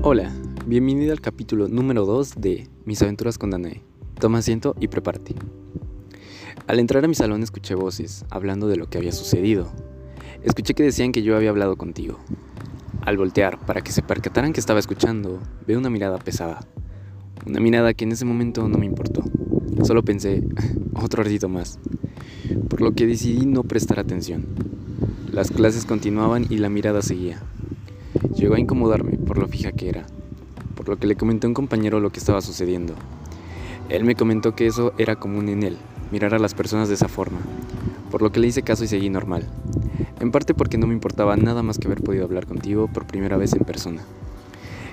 Hola, bienvenido al capítulo número 2 de Mis aventuras con Danae. Toma asiento y prepárate. Al entrar a mi salón escuché voces hablando de lo que había sucedido. Escuché que decían que yo había hablado contigo. Al voltear para que se percataran que estaba escuchando, veo una mirada pesada. Una mirada que en ese momento no me importó. Solo pensé, otro ratito más. Por lo que decidí no prestar atención. Las clases continuaban y la mirada seguía. Llegó a incomodarme por lo fija que era, por lo que le comenté a un compañero lo que estaba sucediendo. Él me comentó que eso era común en él, mirar a las personas de esa forma, por lo que le hice caso y seguí normal. En parte porque no me importaba nada más que haber podido hablar contigo por primera vez en persona.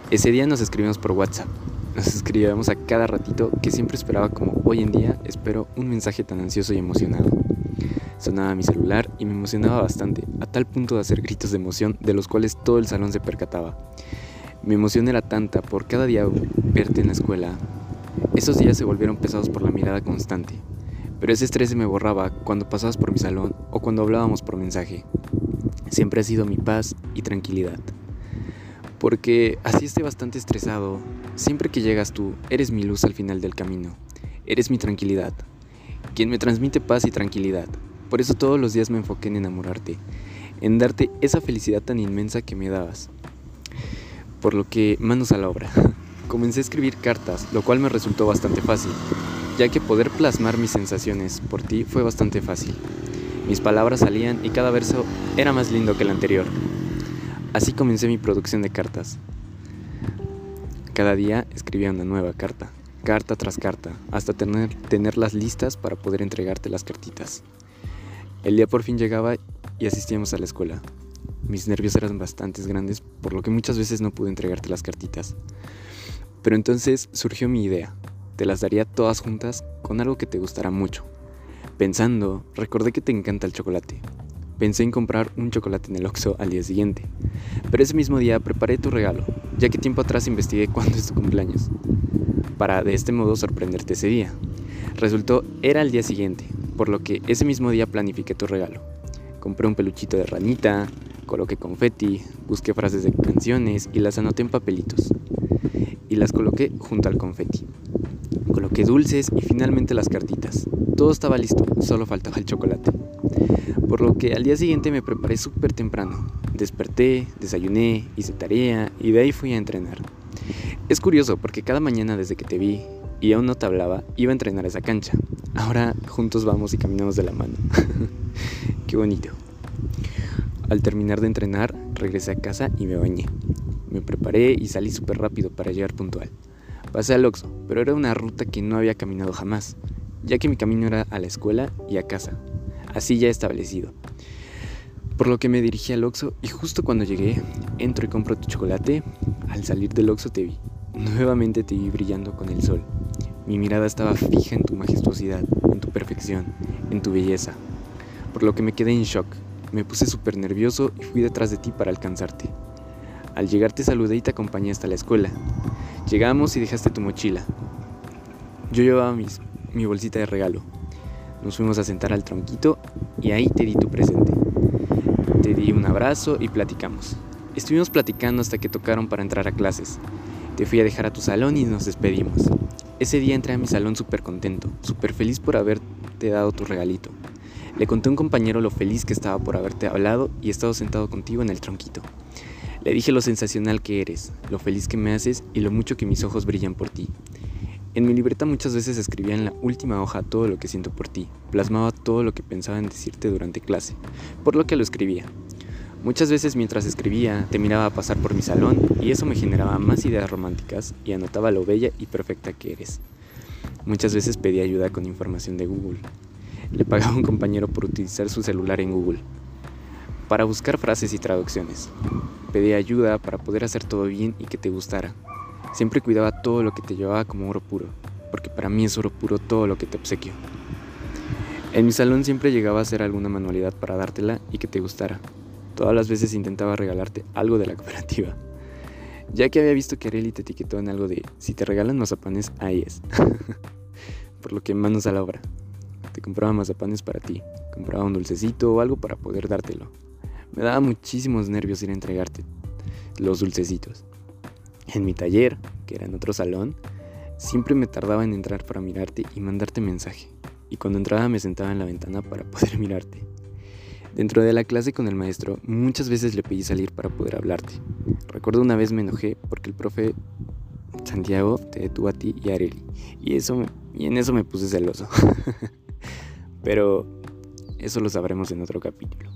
Ese día nos escribimos por WhatsApp. Nos escribíamos a cada ratito que siempre esperaba como hoy en día espero un mensaje tan ansioso y emocionado. Sonaba mi celular y me emocionaba bastante, a tal punto de hacer gritos de emoción de los cuales todo el salón se percataba. Mi emoción era tanta por cada día verte en la escuela. Esos días se volvieron pesados por la mirada constante, pero ese estrés se me borraba cuando pasabas por mi salón o cuando hablábamos por mensaje. Siempre ha sido mi paz y tranquilidad. Porque así esté bastante estresado, siempre que llegas tú, eres mi luz al final del camino. Eres mi tranquilidad, quien me transmite paz y tranquilidad. Por eso todos los días me enfoqué en enamorarte, en darte esa felicidad tan inmensa que me dabas. Por lo que manos a la obra. Comencé a escribir cartas, lo cual me resultó bastante fácil, ya que poder plasmar mis sensaciones por ti fue bastante fácil. Mis palabras salían y cada verso era más lindo que el anterior. Así comencé mi producción de cartas. Cada día escribía una nueva carta, carta tras carta, hasta tener, tenerlas listas para poder entregarte las cartitas. El día por fin llegaba y asistíamos a la escuela. Mis nervios eran bastante grandes, por lo que muchas veces no pude entregarte las cartitas. Pero entonces surgió mi idea. Te las daría todas juntas con algo que te gustará mucho. Pensando, recordé que te encanta el chocolate. Pensé en comprar un chocolate en el Oxxo al día siguiente. Pero ese mismo día preparé tu regalo, ya que tiempo atrás investigué cuándo es tu cumpleaños. Para de este modo sorprenderte ese día. Resultó era el día siguiente, por lo que ese mismo día planifiqué tu regalo. Compré un peluchito de ranita, coloqué confeti, busqué frases de canciones y las anoté en papelitos. Y las coloqué junto al confeti. Coloqué dulces y finalmente las cartitas. Todo estaba listo, solo faltaba el chocolate. Por lo que al día siguiente me preparé súper temprano. Desperté, desayuné, hice tarea y de ahí fui a entrenar. Es curioso porque cada mañana desde que te vi y aún no te hablaba, iba a entrenar esa cancha. Ahora juntos vamos y caminamos de la mano. Qué bonito. Al terminar de entrenar, regresé a casa y me bañé. Me preparé y salí súper rápido para llegar puntual. Pasé al Oxxo, pero era una ruta que no había caminado jamás, ya que mi camino era a la escuela y a casa, así ya establecido. Por lo que me dirigí al Oxxo y justo cuando llegué, entro y compro tu chocolate. Al salir del Oxxo te vi. Nuevamente te vi brillando con el sol. Mi mirada estaba fija en tu majestuosidad, en tu perfección, en tu belleza, por lo que me quedé en shock. Me puse súper nervioso y fui detrás de ti para alcanzarte. Al llegar te saludé y te acompañé hasta la escuela. Llegamos y dejaste tu mochila. Yo llevaba mis, mi bolsita de regalo. Nos fuimos a sentar al tronquito y ahí te di tu presente. Te di un abrazo y platicamos. Estuvimos platicando hasta que tocaron para entrar a clases. Te fui a dejar a tu salón y nos despedimos. Ese día entré a mi salón súper contento, súper feliz por haberte dado tu regalito. Le conté a un compañero lo feliz que estaba por haberte hablado y estado sentado contigo en el tronquito. Le dije lo sensacional que eres, lo feliz que me haces y lo mucho que mis ojos brillan por ti. En mi libreta muchas veces escribía en la última hoja todo lo que siento por ti, plasmaba todo lo que pensaba en decirte durante clase, por lo que lo escribía. Muchas veces mientras escribía te miraba pasar por mi salón y eso me generaba más ideas románticas y anotaba lo bella y perfecta que eres. Muchas veces pedía ayuda con información de Google. Le pagaba a un compañero por utilizar su celular en Google para buscar frases y traducciones. Pedía ayuda para poder hacer todo bien y que te gustara. Siempre cuidaba todo lo que te llevaba como oro puro, porque para mí es oro puro todo lo que te obsequio. En mi salón siempre llegaba a hacer alguna manualidad para dártela y que te gustara. Todas las veces intentaba regalarte algo de la cooperativa. Ya que había visto que Areli te etiquetó en algo de si te regalan mazapanes, ahí es. Por lo que manos a la obra. Te compraba mazapanes para ti, compraba un dulcecito o algo para poder dártelo. Me daba muchísimos nervios ir a entregarte los dulcecitos. En mi taller, que era en otro salón, siempre me tardaba en entrar para mirarte y mandarte mensaje. Y cuando entraba me sentaba en la ventana para poder mirarte. Dentro de la clase con el maestro, muchas veces le pedí salir para poder hablarte. Recuerdo una vez me enojé porque el profe Santiago te detuvo a ti y a Areli. Y, eso y en eso me puse celoso. Pero eso lo sabremos en otro capítulo.